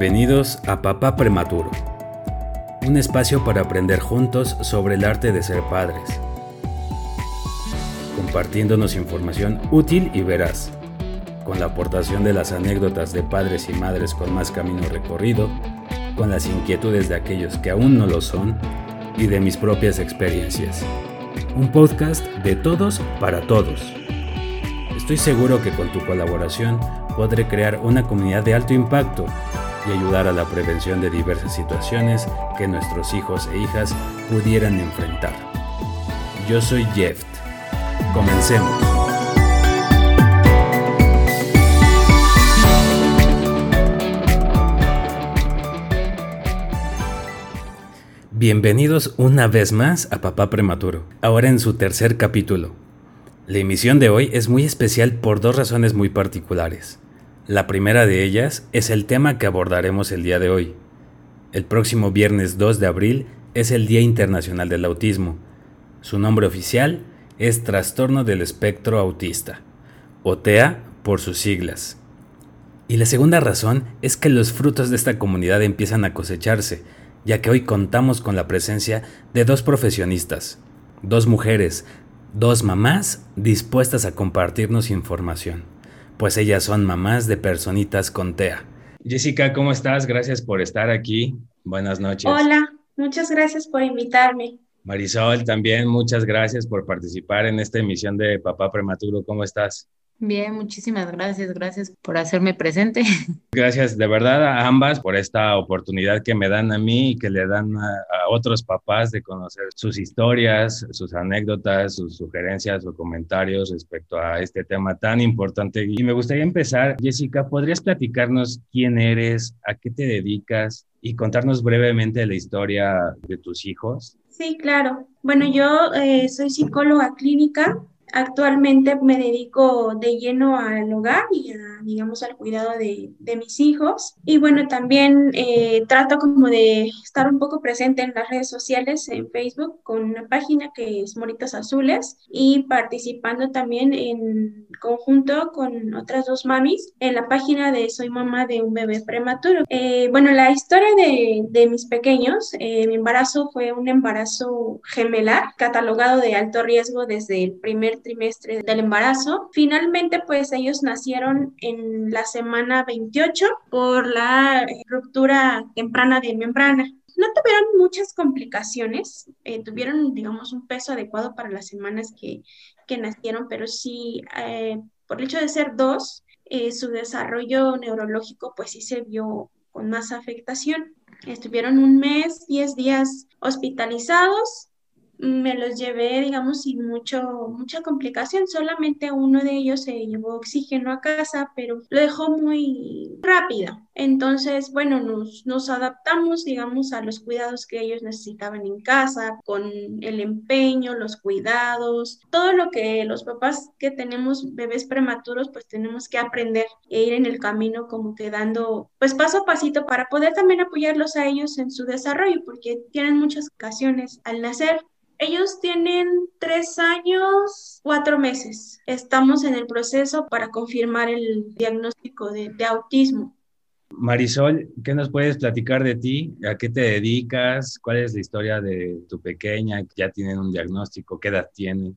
Bienvenidos a Papá Prematuro, un espacio para aprender juntos sobre el arte de ser padres, compartiéndonos información útil y veraz, con la aportación de las anécdotas de padres y madres con más camino recorrido, con las inquietudes de aquellos que aún no lo son y de mis propias experiencias. Un podcast de todos para todos. Estoy seguro que con tu colaboración podré crear una comunidad de alto impacto y ayudar a la prevención de diversas situaciones que nuestros hijos e hijas pudieran enfrentar. Yo soy Jeff. Comencemos. Bienvenidos una vez más a Papá Prematuro, ahora en su tercer capítulo. La emisión de hoy es muy especial por dos razones muy particulares. La primera de ellas es el tema que abordaremos el día de hoy. El próximo viernes 2 de abril es el Día Internacional del Autismo. Su nombre oficial es Trastorno del Espectro Autista, o TEA por sus siglas. Y la segunda razón es que los frutos de esta comunidad empiezan a cosecharse, ya que hoy contamos con la presencia de dos profesionistas, dos mujeres, dos mamás dispuestas a compartirnos información pues ellas son mamás de personitas con TEA. Jessica, ¿cómo estás? Gracias por estar aquí. Buenas noches. Hola, muchas gracias por invitarme. Marisol, también muchas gracias por participar en esta emisión de Papá Prematuro. ¿Cómo estás? Bien, muchísimas gracias, gracias por hacerme presente. Gracias de verdad a ambas por esta oportunidad que me dan a mí y que le dan a, otros papás de conocer sus historias, sus anécdotas, sus sugerencias o comentarios respecto a este tema tan importante. Y me gustaría empezar, Jessica, ¿podrías platicarnos quién eres, a qué te dedicas y contarnos brevemente la historia de tus hijos? Sí, claro. Bueno, yo eh, soy psicóloga clínica, Actualmente me dedico de lleno al hogar y digamos, al cuidado de, mis hijos. Y bueno, también eh, trato como de estar un poco presente en las redes sociales, en Facebook, con una página que es Moritas Azules y participando también en conjunto con otras dos mamis en la página de Soy mamá de un bebé prematuro. Eh, bueno, la historia de, de mis pequeños, eh, mi embarazo fue un embarazo gemelar, catalogado de alto riesgo desde el primer trimestre del embarazo. Finalmente, pues ellos nacieron en la semana 28 por la eh, ruptura temprana de membrana. No tuvieron muchas complicaciones, eh, tuvieron, digamos, un peso adecuado para las semanas que, que nacieron, pero sí, eh, por el hecho de ser dos, su desarrollo neurológico pues sí se vio con más afectación. Estuvieron un mes, 10 días hospitalizados me los llevé, digamos, sin mucho, mucha complicación. Solamente uno de ellos se llevó oxígeno a casa, pero lo dejó muy rápido. Entonces, bueno, nos, nos adaptamos, digamos, a los cuidados que ellos necesitaban en casa, con el empeño, los cuidados, todo lo que los papás que tenemos bebés prematuros, pues tenemos que aprender e ir en el camino como que dando, pues paso a pasito para poder también apoyarlos a ellos en su desarrollo, porque tienen muchas ocasiones al nacer ellos tienen tres años, cuatro meses. Estamos en el proceso para confirmar el diagnóstico de, autismo. Marisol, ¿qué nos puedes platicar de ti? ¿A qué te dedicas? ¿Cuál es la historia de tu pequeña? ¿Ya tienen un diagnóstico? ¿Qué edad tiene?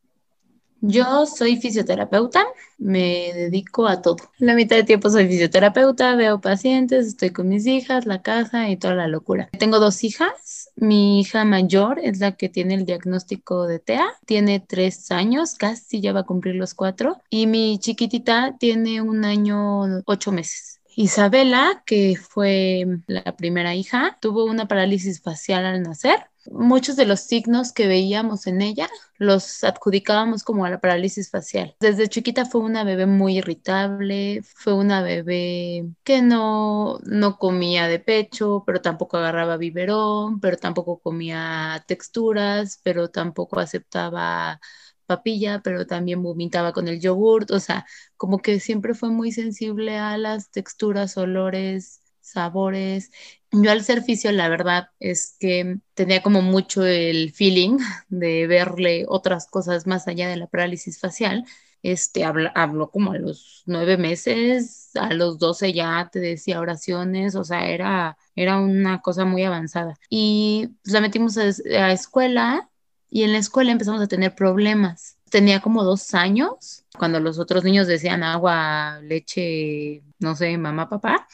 Yo soy fisioterapeuta, me dedico a todo. La mitad del tiempo soy fisioterapeuta, veo pacientes, estoy con mis hijas, la casa y toda la locura. Tengo dos hijas. Mi hija mayor es la que tiene el diagnóstico de TEA, tiene tres años, casi ya va a cumplir los cuatro. Y mi chiquitita tiene un año, ocho meses. Isabela, que fue la primera hija, tuvo una parálisis facial al nacer muchos de los signos que veíamos en ella los adjudicábamos como a la parálisis facial. Desde chiquita fue una bebé muy irritable, fue una bebé que no, no comía de pecho, pero tampoco agarraba biberón, pero tampoco comía texturas, pero tampoco aceptaba papilla, pero también vomitaba con el yogurt, o sea, como que siempre fue muy sensible a las texturas, olores, sabores. Yo al ser fisio, la verdad es que tenía como mucho el feeling de verle otras cosas más allá de la parálisis facial. este, habló, como a los nueve meses, a los doce ya te decía oraciones, o sea, era, era una cosa muy avanzada. Y pues, la metimos a, a escuela y en la escuela empezamos a tener problemas. Tenía como dos años, cuando los otros niños decían agua, leche, no sé, mamá, papá,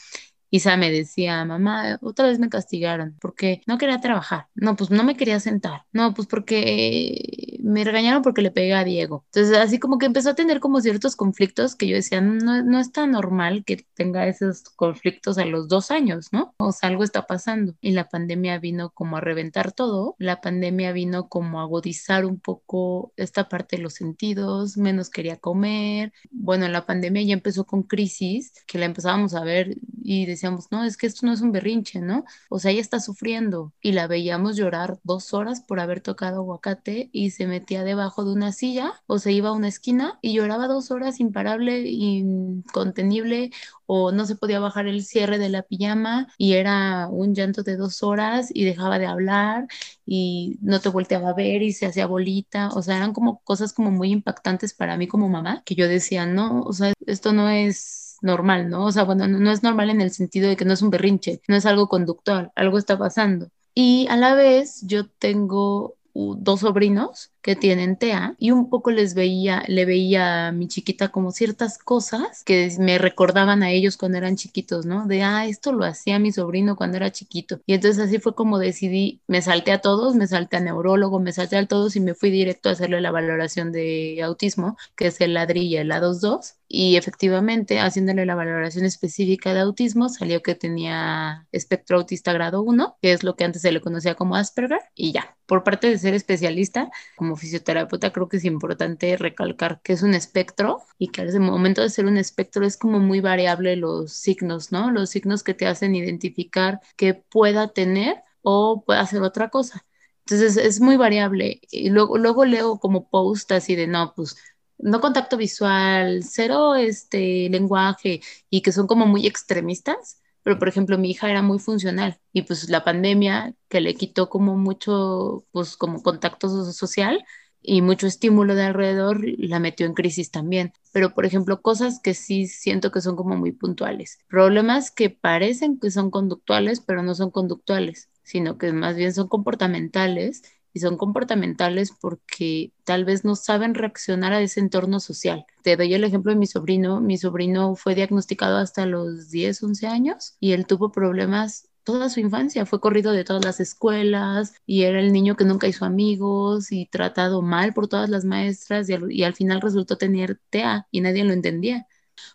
Isa me decía, mamá, otra vez me castigaron porque no quería trabajar. No, pues no me quería sentar. No, pues porque me regañaron porque le pegué a Diego. Entonces, así como que empezó a tener como ciertos conflictos que yo decía, no, no es tan normal que tenga esos conflictos a los dos años, ¿no? O sea, algo está pasando. Y la pandemia vino como a reventar todo. La pandemia vino como a agudizar un poco esta parte de los sentidos, menos quería comer. Bueno, la pandemia ya empezó con crisis, que la empezábamos a ver y decíamos, no, es que esto no es un berrinche, ¿no? O sea, ella está sufriendo y la veíamos llorar dos horas por haber tocado aguacate y se metía debajo de una silla o se iba a una esquina y lloraba dos horas imparable, incontenible o no se podía bajar el cierre de la pijama y era un llanto de dos horas y dejaba de hablar y no te volteaba a ver y se hacía bolita, o sea, eran como cosas como muy impactantes para mí como mamá, que yo decía, no, o sea, esto no es normal, ¿no? O sea, bueno, no, es normal en el sentido de que no es un berrinche, no es algo conductual, algo está pasando. Y a la vez yo tengo dos sobrinos que tienen TEA y un poco les veía, le veía a mi chiquita como ciertas cosas que me recordaban a ellos cuando eran chiquitos, ¿no? De, ah, esto lo hacía mi sobrino cuando era chiquito. Y entonces así fue como decidí, me salté a todos, me salté a neurólogo, me salté a todos y me fui directo a hacerle la valoración de autismo, que es el ladrilla, el A22. Y efectivamente, haciéndole la valoración específica de autismo, salió que tenía espectro autista grado 1, que es lo que antes se le conocía como Asperger, y ya. Por parte de ser especialista, como fisioterapeuta creo que es importante recalcar que es un espectro y que al momento de ser un espectro es como muy variable los signos, ¿no? Los signos que te hacen identificar que pueda tener o pueda hacer otra cosa. Entonces es muy variable. Y luego, luego leo como post así de, no, pues no contacto visual, cero este lenguaje y que son como muy extremistas pero por ejemplo mi hija era muy funcional y pues la pandemia que le quitó como mucho, pues como contacto social y mucho estímulo de alrededor, la metió en crisis también. Pero por ejemplo, cosas que sí siento que son como muy puntuales. Problemas que parecen que son conductuales, pero no son conductuales, sino que más bien son comportamentales y son comportamentales porque tal vez no saben reaccionar a ese entorno social. Te doy el ejemplo de mi sobrino. Mi sobrino fue diagnosticado hasta los 10, 11 años y él tuvo problemas toda su infancia. Fue corrido de todas las escuelas y era el niño que nunca hizo amigos y tratado mal por todas las maestras y al, final resultó tener TEA y nadie lo entendía.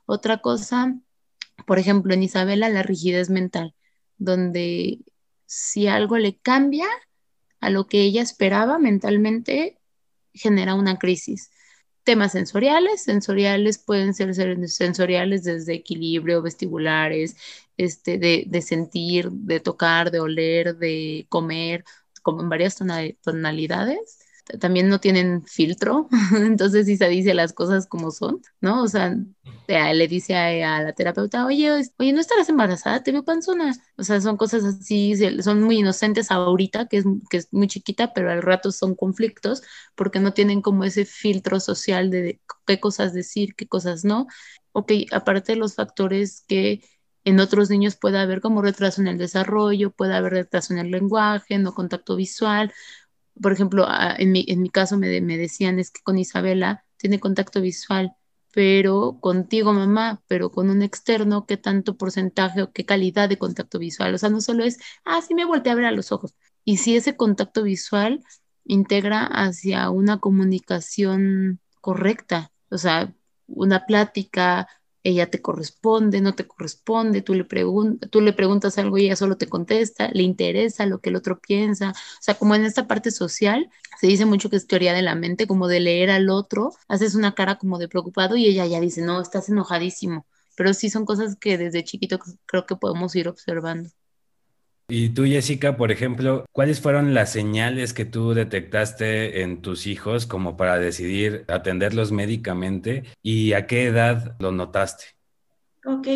Otra cosa, por ejemplo, en Isabela, la rigidez mental, donde si algo le cambia, a lo que ella esperaba mentalmente, genera una crisis. Temas sensoriales, sensoriales pueden ser sensoriales desde equilibrio, vestibulares, este, de, de sentir, de tocar, de oler, de comer, como en varias tonalidades también no tienen filtro, entonces sí se dice las cosas como son, ¿no? O sea, le dice a, la terapeuta, oye, oye, ¿no estarás embarazada? Te veo panzona. O sea, son cosas así, son muy inocentes ahorita, que es, que es muy chiquita, pero al rato son conflictos porque no tienen como ese filtro social de qué cosas decir, qué cosas no. Ok, aparte de los factores que en otros niños puede haber como retraso en el desarrollo, puede haber retraso en el lenguaje, no contacto visual, por ejemplo, en mi, en mi caso me, me decían es que con Isabela tiene contacto visual, pero contigo mamá, pero con un externo, ¿qué tanto porcentaje o qué calidad de contacto visual? O sea, no solo es, ah, sí me volteé a ver a los ojos. Y si ese contacto visual integra hacia una comunicación correcta, o sea, una plática, ella te corresponde, no te corresponde, tú le, tú le preguntas algo y ella solo te contesta, le interesa lo que el otro piensa. O sea, como en esta parte social, se dice mucho que es teoría de la mente, como de leer al otro, haces una cara como de preocupado y ella ya dice, no, estás enojadísimo. Pero sí son cosas que desde chiquito creo que podemos ir observando. Y tú, Jessica, por ejemplo, ¿cuáles fueron las señales que tú detectaste en tus hijos como para decidir atenderlos médicamente y a qué edad lo notaste? Ok,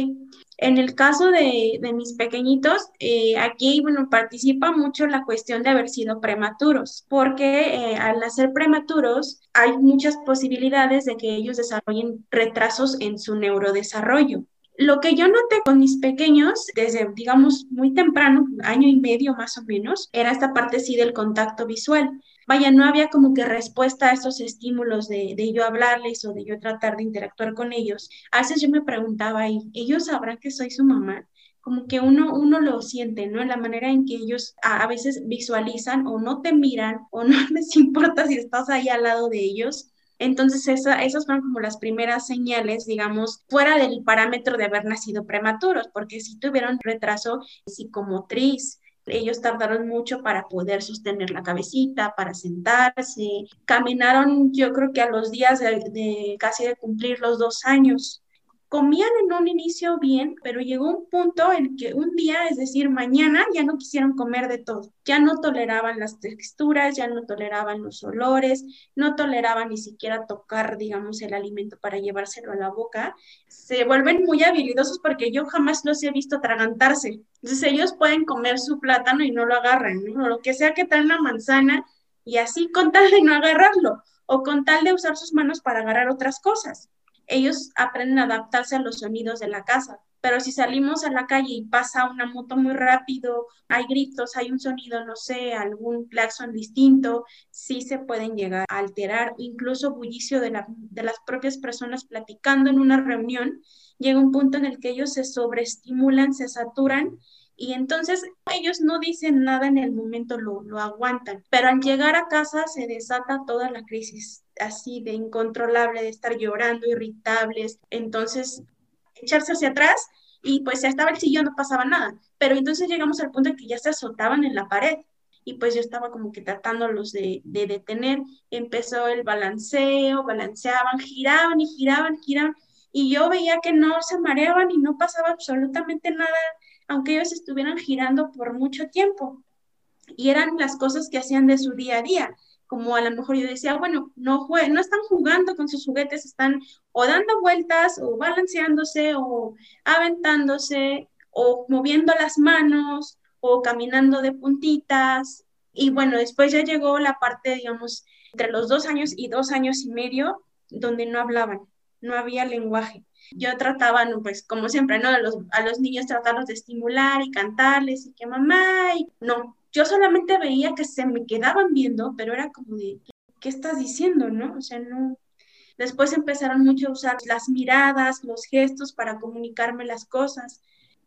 En el caso de, mis pequeñitos, eh, aquí, bueno, participa mucho la cuestión de haber sido prematuros, porque eh, al nacer prematuros hay muchas posibilidades de que ellos desarrollen retrasos en su neurodesarrollo. Lo que yo noté con mis pequeños, desde, digamos, muy temprano, año y medio más o menos, era esta parte sí del contacto visual. Vaya, no había como que respuesta a estos estímulos de, de yo hablarles o de yo tratar de interactuar con ellos. A veces yo me preguntaba ¿ellos sabrán que soy su mamá? como que uno, uno lo siente, ¿no? La manera en que ellos a, a, veces visualizan o no te miran o no les importa si estás ahí al lado de ellos entonces, esas fueron como las primeras señales, digamos, fuera del parámetro de haber nacido prematuros, porque si tuvieron retraso psicomotriz, ellos tardaron mucho para poder sostener la cabecita, para sentarse. Caminaron, yo creo que a los días de casi de cumplir los dos años comían en un inicio bien, pero llegó un punto en que un día, es decir, mañana, ya no quisieron comer de todo, ya no toleraban las texturas, ya no toleraban los olores, no toleraban ni siquiera tocar, digamos, el alimento para llevárselo a la boca. Se vuelven muy habilidosos porque yo jamás los he visto atragantarse. Entonces ellos pueden comer su plátano y no lo agarran, ¿no? lo que sea que traen una manzana y así con tal de no agarrarlo o con tal de usar sus manos para agarrar otras cosas ellos aprenden a adaptarse a los sonidos de la casa. Pero si salimos a la calle y pasa una moto muy rápido, hay gritos, hay un sonido, no sé, algún claxon distinto, sí se pueden llegar a alterar, incluso bullicio de, las propias personas platicando en una reunión, llega un punto en el que ellos se sobreestimulan, se saturan y entonces ellos no dicen nada en el momento, lo, lo aguantan, pero al llegar a casa se desata toda la crisis así de incontrolable, de estar llorando, irritables, entonces echarse hacia atrás y pues ya estaba el sillón, no pasaba nada, pero entonces llegamos al punto de que ya se azotaban en la pared y pues yo estaba como que tratándolos de, de detener, empezó el balanceo, balanceaban, giraban y giraban, giraban, y yo veía que no se mareaban y no pasaba absolutamente nada aunque ellos estuvieran girando por mucho tiempo. Y eran las cosas que hacían de su día a día. Como a lo mejor yo decía, bueno, no, no están jugando con sus juguetes, están o dando vueltas o balanceándose o aventándose o moviendo las manos o caminando de puntitas. Y bueno, después ya llegó la parte, digamos, entre los dos años y dos años y medio, donde no hablaban, no había lenguaje yo trataba, pues como siempre, ¿no? A los, a los niños tratarlos de estimular y cantarles y que mamá, y no, yo solamente veía que se me quedaban viendo, pero era como de, ¿qué estás diciendo, no? O sea, no. Después empezaron mucho a usar las miradas, los gestos para comunicarme las cosas.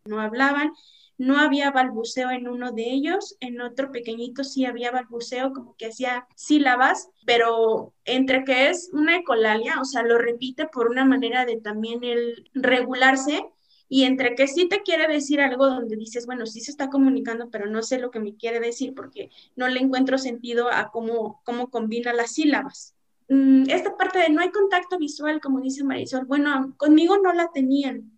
No hablaban no había balbuceo en uno de ellos, en otro pequeñito sí había balbuceo, como que hacía sílabas, pero entre que es una ecolalia, o sea, lo repite por una manera de también el regularse, y entre que sí te quiere decir algo donde dices, bueno, sí se está comunicando, pero no sé lo que me quiere decir porque no le encuentro sentido a cómo, cómo combina las sílabas. Mm, esta parte de no hay contacto visual, como dice Marisol, bueno, conmigo no la tenían,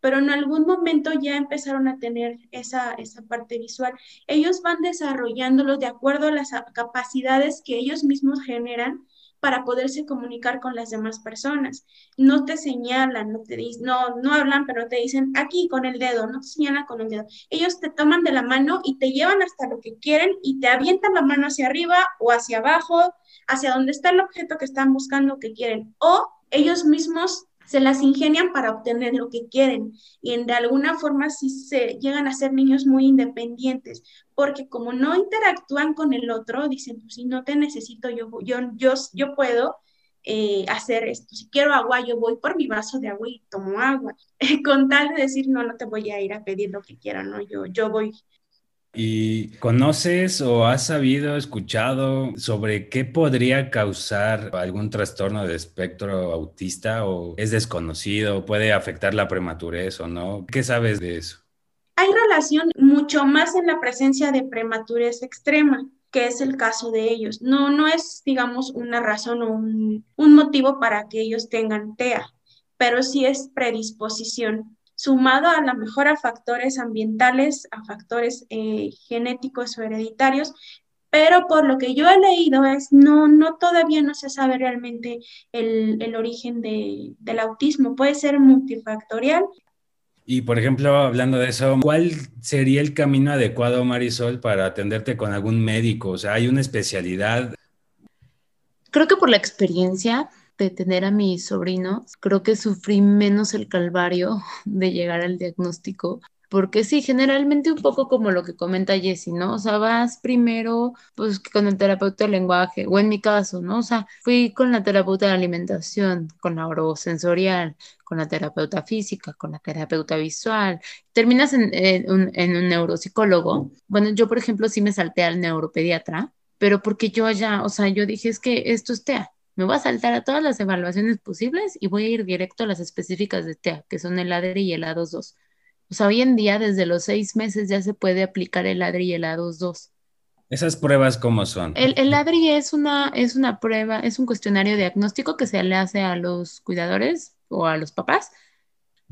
pero en algún momento ya empezaron a tener esa, esa parte visual. Ellos van desarrollándolos de acuerdo a las capacidades que ellos mismos generan para poderse comunicar con las demás personas. No te señalan, no te dicen, no, no hablan, pero te dicen aquí con el dedo, no te señalan con el dedo. Ellos te toman de la mano y te llevan hasta lo que quieren y te avientan la mano hacia arriba o hacia abajo, hacia donde está el objeto que están buscando que quieren. O ellos mismos se las ingenian para obtener lo que quieren y de alguna forma sí se llegan a ser niños muy independientes, porque como no interactúan con el otro, dicen, pues si no te necesito, yo, yo, yo, yo puedo eh, hacer esto. Si quiero agua, yo voy por mi vaso de agua y tomo agua, con tal de decir, no, no te voy a ir a pedir lo que quiera, no, yo, yo voy ¿Y conoces o has sabido, escuchado sobre qué podría causar algún trastorno de espectro autista o es desconocido, puede afectar la prematurez o no? ¿Qué sabes de eso? Hay relación mucho más en la presencia de prematurez extrema que es el caso de ellos. No, no es, digamos, una razón o un, un motivo para que ellos tengan TEA, pero sí es predisposición sumado a lo mejor a factores ambientales, a factores eh, genéticos o hereditarios, pero por lo que yo he leído es, no, no todavía no se sabe realmente el, el origen de, del autismo, puede ser multifactorial. Y por ejemplo, hablando de eso, ¿cuál sería el camino adecuado, Marisol, para atenderte con algún médico? O sea, ¿hay una especialidad? Creo que por la experiencia de tener a mi sobrino, creo que sufrí menos el calvario de llegar al diagnóstico porque sí, generalmente un poco como lo que comenta Jessie, ¿no? O sea, vas primero pues con el terapeuta de lenguaje, o en mi caso, ¿no? O sea, fui con la terapeuta de alimentación, con la orosensorial, con la terapeuta física, con la terapeuta visual, terminas en, un, en un neuropsicólogo. Bueno, yo por ejemplo sí me salté al neuropediatra, pero porque yo ya, o sea, yo dije es que esto es TEA, me voy a saltar a todas las evaluaciones posibles y voy a ir directo a las específicas de TEA, que son el ADRI y el A22. O sea, hoy en día, desde los seis meses ya se puede aplicar el ADRI y el A22. ¿Esas pruebas cómo son? El, el ADRI es una, es una prueba, es un cuestionario diagnóstico que se le hace a los cuidadores o a los papás,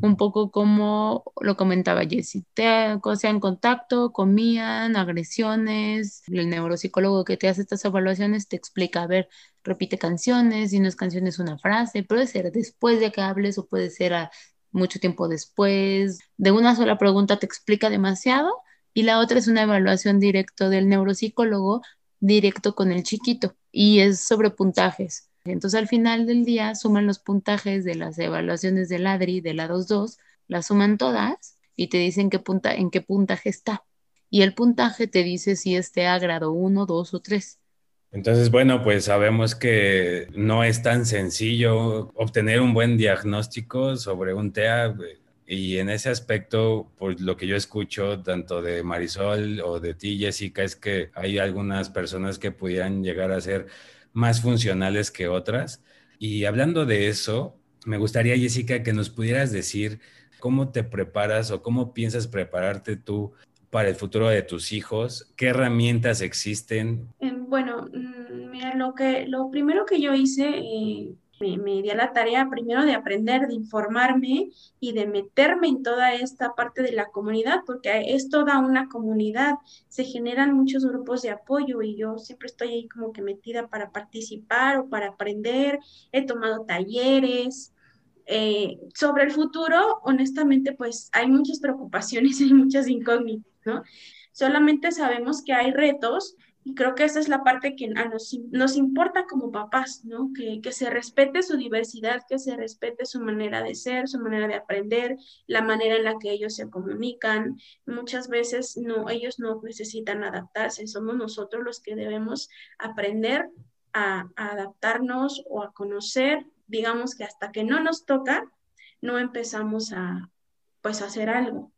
un poco como lo comentaba Jessie, te hacían contacto, comían, agresiones, el neuropsicólogo que te hace estas evaluaciones te explica, a ver, repite canciones, y no es canciones una frase, puede ser después de que hables o puede ser a mucho tiempo después. De una sola pregunta te explica demasiado y la otra es una evaluación directo del neuropsicólogo directo con el chiquito y es sobre puntajes. Entonces al final del día suman los puntajes de las evaluaciones del ADRI, de la 2.2, las suman todas y te dicen en qué puntaje está. Y el puntaje te dice si este a grado 1, 2 o 3. Entonces, bueno, pues sabemos que no es tan sencillo obtener un buen diagnóstico sobre un TEA y en ese aspecto, pues lo que yo escucho tanto de Marisol o de ti, Jessica, es que hay algunas personas que pudieran llegar a ser más funcionales que otras. Y hablando de eso, me gustaría, Jessica, que nos pudieras decir cómo te preparas o cómo piensas prepararte tú para el futuro de tus hijos? ¿Qué herramientas existen? Em, bueno, mm, mira, lo, que, lo primero que yo hice, eh, me, me, di a la tarea primero de aprender, de informarme y de meterme en toda esta parte de la comunidad, porque es toda una comunidad, se generan muchos grupos de apoyo y yo siempre estoy ahí como que metida para participar o para aprender, he tomado talleres, eh, sobre el futuro, honestamente, pues hay muchas preocupaciones y muchas incógnitas, ¿no? Solamente sabemos que hay retos y creo que esa es la parte que a nos, nos, importa como papás, ¿no? Que, que, se respete su diversidad, que se respete su manera de ser, su manera de aprender, la manera en la que ellos se comunican. Muchas veces no, ellos no necesitan adaptarse, somos nosotros los que debemos aprender a, a adaptarnos o a conocer digamos que hasta que no nos toca, no empezamos a, pues, hacer algo.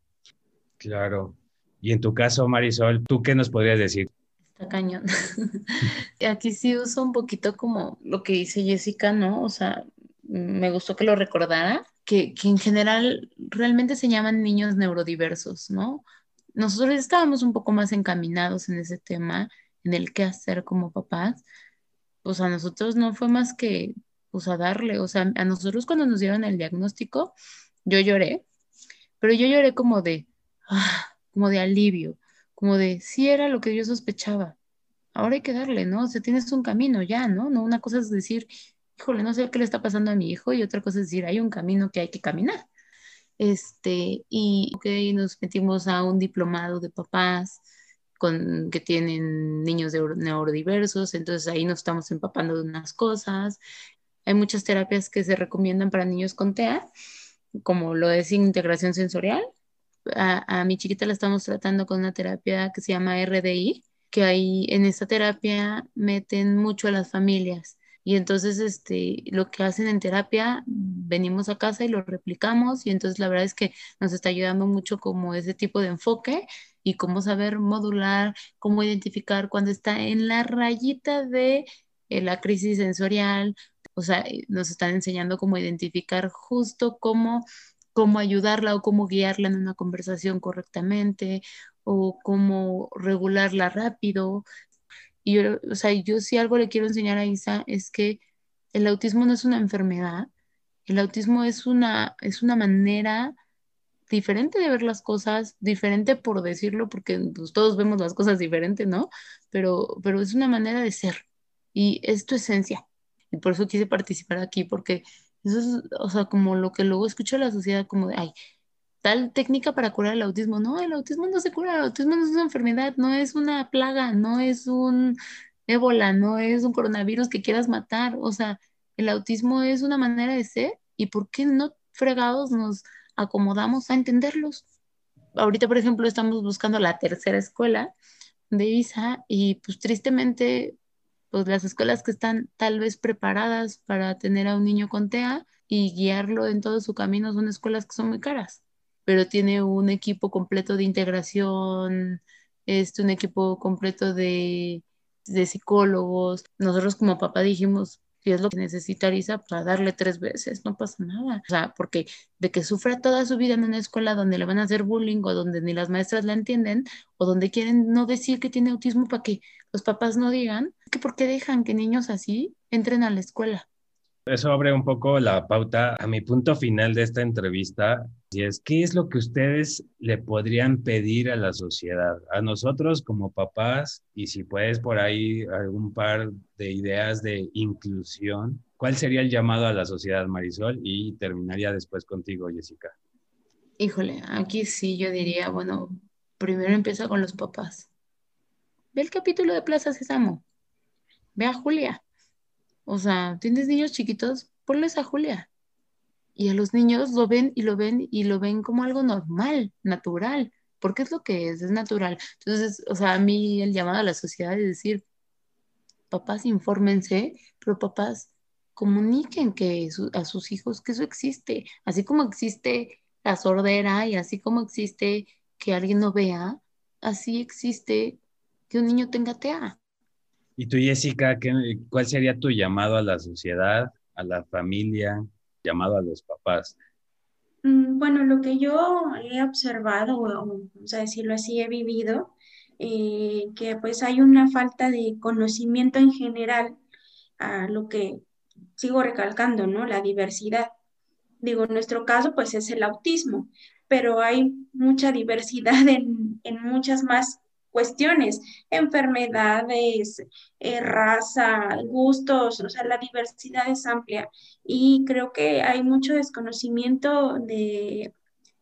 Claro. Y en tu caso, Marisol, ¿tú qué nos podrías decir? Está cañón. Aquí sí uso un poquito como lo que dice Jessica, ¿no? O sea, me gustó que lo recordara, que, que en general realmente se llaman niños neurodiversos, ¿no? Nosotros estábamos un poco más encaminados en ese tema, en el qué hacer como papás. Pues a nosotros no fue más que pues a darle, o sea, a nosotros cuando nos dieron el diagnóstico, yo lloré, pero yo lloré como de, ah, como de alivio, como de, sí era lo que yo sospechaba, ahora hay que darle, ¿no? O sea, tienes un camino ya, ¿no? No, una cosa es decir, híjole, no sé qué le está pasando a mi hijo, y otra cosa es decir, hay un camino que hay que caminar. Este, y que nos metimos a un diplomado de papás, con, que tienen niños neurodiversos, entonces ahí nos estamos empapando de unas cosas hay muchas terapias que se recomiendan para niños con TEA, como lo es integración sensorial. A, mi chiquita la estamos tratando con una terapia que se llama RDI, que ahí en esta terapia meten mucho a las familias. Y entonces este, lo que hacen en terapia, venimos a casa y lo replicamos y entonces la verdad es que nos está ayudando mucho como ese tipo de enfoque y cómo saber modular, cómo identificar cuando está en la rayita de eh, la crisis sensorial o sea, nos están enseñando cómo identificar justo cómo, cómo ayudarla o cómo guiarla en una conversación correctamente o cómo regularla rápido. Y yo, o sea, yo si algo le quiero enseñar a Isa es que el autismo no es una enfermedad, el autismo es una, es una manera diferente de ver las cosas, diferente por decirlo, porque pues, todos vemos las cosas diferentes, ¿no? Pero, pero es una manera de ser y es tu esencia. Y por eso quise participar aquí, porque eso es, o sea, como lo que luego escucho de la sociedad, como de, ay, tal técnica para curar el autismo. No, el autismo no se cura, el autismo no es una enfermedad, no es una plaga, no es un ébola, no es un coronavirus que quieras matar. O sea, el autismo es una manera de ser y ¿por qué no fregados nos acomodamos a entenderlos? Ahorita, por ejemplo, estamos buscando la tercera escuela de ISA y pues tristemente, pues las escuelas que están tal vez preparadas para tener a un niño con TEA y guiarlo en todo su camino son escuelas que son muy caras pero tiene un equipo completo de integración, este, un equipo completo de, de psicólogos. Nosotros como papá dijimos, si es lo que necesita Lisa, para darle tres veces, no pasa nada. O sea, porque de que sufra toda su vida en una escuela donde le van a hacer bullying o donde ni las maestras la entienden o donde quieren no decir que tiene autismo para que los papás no digan, que por qué dejan que niños así entren a la escuela. Eso abre un poco la pauta a mi punto final de esta entrevista, y es, ¿qué es lo que ustedes le podrían pedir a la sociedad, a nosotros como papás, y si puedes por ahí algún par de ideas de inclusión? ¿Cuál sería el llamado a la sociedad, Marisol? Y terminaría después contigo, Jessica. Híjole, aquí sí yo diría, bueno, primero empieza con los papás. Ve el capítulo de Plaza Sésamo. Ve a Julia o sea, tienes niños chiquitos, ponles a Julia. Y a los niños lo ven y lo ven y lo ven como algo normal, natural, porque es lo que es, es natural. Entonces, o sea, a mí el llamado a la sociedad es decir, papás, infórmense, pero papás, comuniquen que a sus hijos que eso existe, así como existe la sordera y así como existe que alguien no vea, así existe que un niño tenga TEA. Y tú, Jessica, ¿cuál sería tu llamado a la sociedad, a la familia, llamado a los papás? Mm, bueno, lo que yo he observado, o vamos a decirlo así, he vivido, eh, que pues hay una falta de conocimiento en general a lo que sigo recalcando, ¿no? La diversidad. Digo, en nuestro caso, pues es el autismo, pero hay mucha diversidad en, en muchas más cuestiones, enfermedades, eh, raza, gustos, o sea, la diversidad es amplia y creo que hay mucho desconocimiento de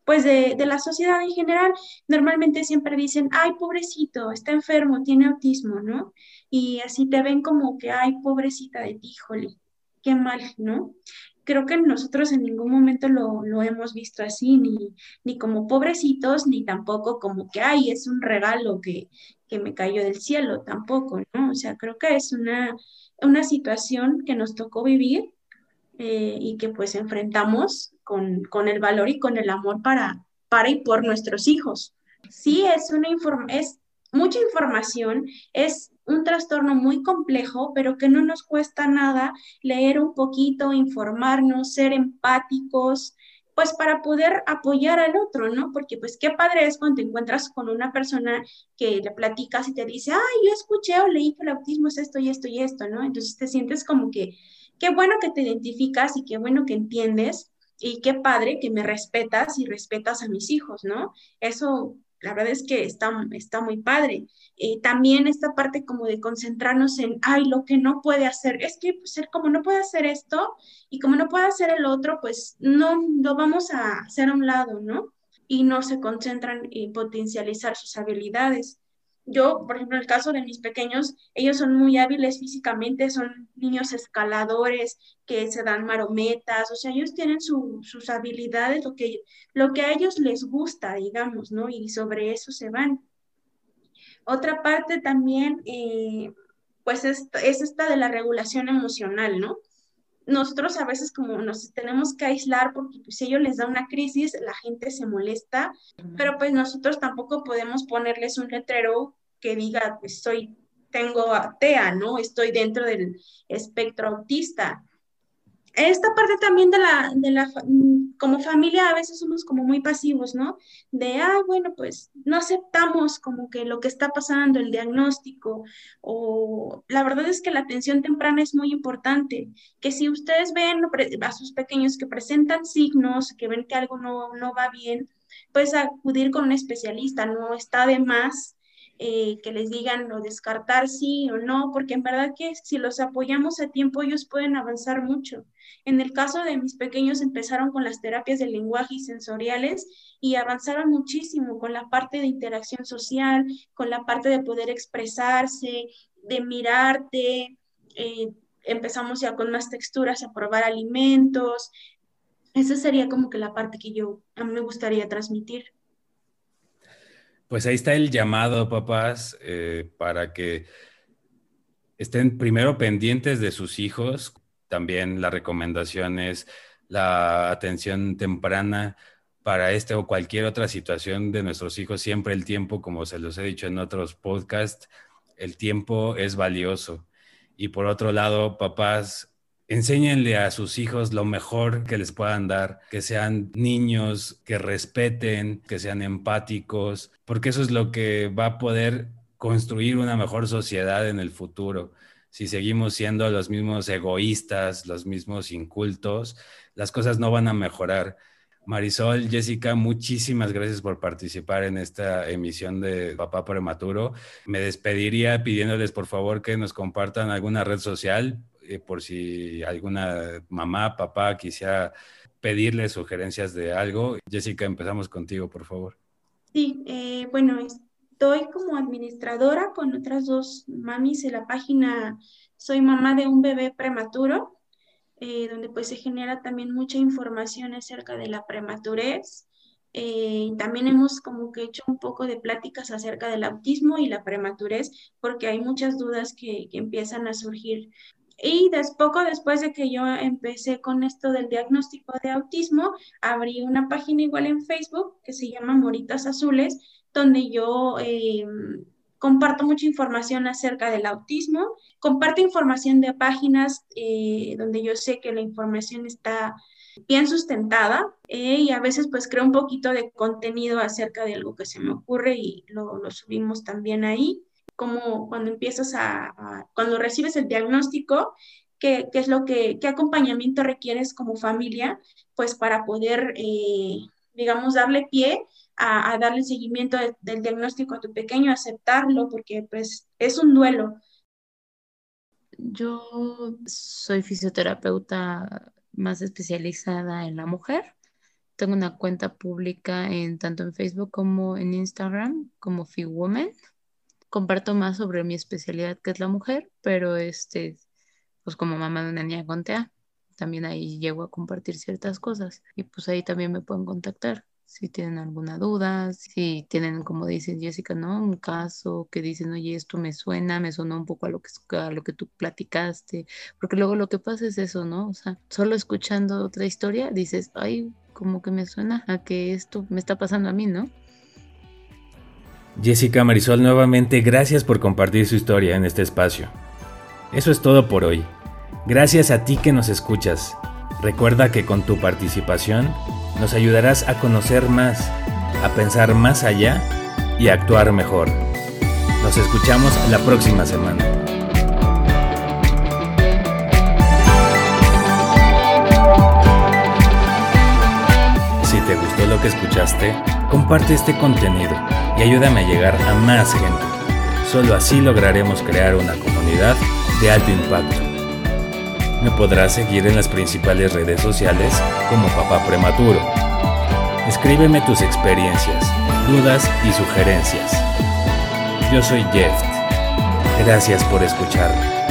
pues de, de, la sociedad en general, normalmente siempre dicen, ay, pobrecito, está enfermo, tiene autismo, ¿no? Y así te ven como que, ay, pobrecita de ti, qué mal, ¿no? Creo que nosotros en ningún momento lo, lo hemos visto así, ni, ni, como pobrecitos, ni tampoco como que, ay, es un regalo que, que, me cayó del cielo, tampoco, ¿no? O sea, creo que es una, una situación que nos tocó vivir eh, y que pues enfrentamos con, con, el valor y con el amor para, para y por nuestros hijos. Sí, es, una es mucha información, es un trastorno muy complejo, pero que no nos cuesta nada leer un poquito, informarnos, ser empáticos, pues para poder apoyar al otro, ¿no? Porque pues qué padre es cuando te encuentras con una persona que le platicas y te dice, ay, yo escuché o leí que el autismo es esto y esto y esto, ¿no? Entonces te sientes como que, qué bueno que te identificas y qué bueno que entiendes y qué padre que me respetas y respetas a mis hijos, ¿no? Eso la verdad es que está, está muy padre. Eh, también esta parte como de concentrarnos en, ay, lo que no puede hacer, es que pues, como no puede hacer esto y como no puede hacer el otro, pues no lo vamos a hacer a un lado, ¿no? Y no se concentran en potencializar sus habilidades. Yo, por ejemplo, en el caso de mis pequeños, ellos son muy hábiles físicamente, son niños escaladores que se dan marometas, o sea, ellos tienen sus habilidades, lo que, lo que a ellos les gusta, digamos, ¿no? Y sobre eso se van. Otra parte también, eh, pues, es, es esta de la regulación emocional, ¿no? Nosotros a veces como nos tenemos que aislar porque pues, si ellos les da una crisis, la gente se molesta, pero pues nosotros tampoco podemos ponerles un letrero que diga, pues soy, tengo TEA, ¿no? Estoy dentro del espectro autista. Esta parte también de la, de la, como familia a veces somos como muy pasivos, ¿no? De, ah, bueno, pues no aceptamos como que lo que está pasando, el diagnóstico, o la verdad es que la atención temprana es muy importante, que si ustedes ven a sus pequeños que presentan signos, que ven que algo no, no va bien, pues acudir con un especialista, no está de más eh, que les digan o descartar sí o no, porque en verdad que si los apoyamos a tiempo ellos pueden avanzar mucho. En el caso de mis pequeños empezaron con las terapias de lenguaje y sensoriales y avanzaron muchísimo con la parte de interacción social, con la parte de poder expresarse, de mirarte. Eh, empezamos ya con más texturas a probar alimentos. Esa sería como que la parte que yo a mí me gustaría transmitir. Pues ahí está el llamado, papás, eh, para que estén primero pendientes de sus hijos. También la recomendación es la atención temprana para este o cualquier otra situación de nuestros hijos. Siempre el tiempo, como se los he dicho en otros podcasts, el tiempo es valioso. Y por otro lado, papás, Enséñenle a sus hijos lo mejor que les puedan dar, que sean niños, que respeten, que sean empáticos, porque eso es lo que va a poder construir una mejor sociedad en el futuro. Si seguimos siendo los mismos egoístas, los mismos incultos, las cosas no van a mejorar. Marisol, Jessica, muchísimas gracias por participar en esta emisión de Papá Prematuro. Me despediría pidiéndoles por favor que nos compartan alguna red social eh, por si alguna mamá, papá quisiera pedirle sugerencias de algo. Jessica, empezamos contigo, por favor. Sí, eh, bueno, estoy como administradora con otras dos mamis en la página Soy mamá de un bebé prematuro, eh, donde pues se genera también mucha información acerca de la prematurez. también hemos como que hecho un poco de pláticas acerca del autismo y la prematurez, porque hay muchas dudas que, que empiezan a surgir y poco después de que yo empecé con esto del diagnóstico de autismo, abrí una página igual en Facebook que se llama Moritas Azules, donde yo eh, comparto mucha información acerca del autismo, comparto información de páginas eh, donde yo sé que la información está bien sustentada eh, y a veces pues creo un poquito de contenido acerca de algo que se me ocurre y lo, lo subimos también ahí. Como cuando empiezas a, cuando recibes el diagnóstico, qué, qué, es lo que, qué acompañamiento requieres como familia, pues para poder, eh, digamos, darle pie a, darle seguimiento del diagnóstico a tu pequeño, aceptarlo, porque pues es un duelo. Yo soy fisioterapeuta más especializada en la mujer. Tengo una cuenta pública en tanto en Facebook como en Instagram como FeWoman comparto más sobre mi especialidad que es la mujer, pero este, pues como mamá de una niña con TEA, también ahí llego a compartir ciertas cosas y pues ahí también me pueden contactar si tienen alguna duda, si tienen, como dice Jessica, ¿no? Un caso que dicen, oye, esto me suena, me sonó un poco a lo que, a lo que tú platicaste, porque luego lo que pasa es eso, ¿no? O sea, solo escuchando otra historia dices, ay, como que me suena a que esto me está pasando a mí, ¿no? Jessica Marisol, nuevamente gracias por compartir su historia en este espacio. Eso es todo por hoy. Gracias a ti que nos escuchas. Recuerda que con tu participación nos ayudarás a conocer más, a pensar más allá y a actuar mejor. Nos escuchamos la próxima semana. Si te gustó lo que escuchaste, comparte este contenido y ayúdame a llegar a más gente. Solo así lograremos crear una comunidad de alto impacto. Me podrás seguir en las principales redes sociales como Papá Prematuro. Escríbeme tus experiencias, dudas y sugerencias. Yo soy Jeff. Gracias por escucharme.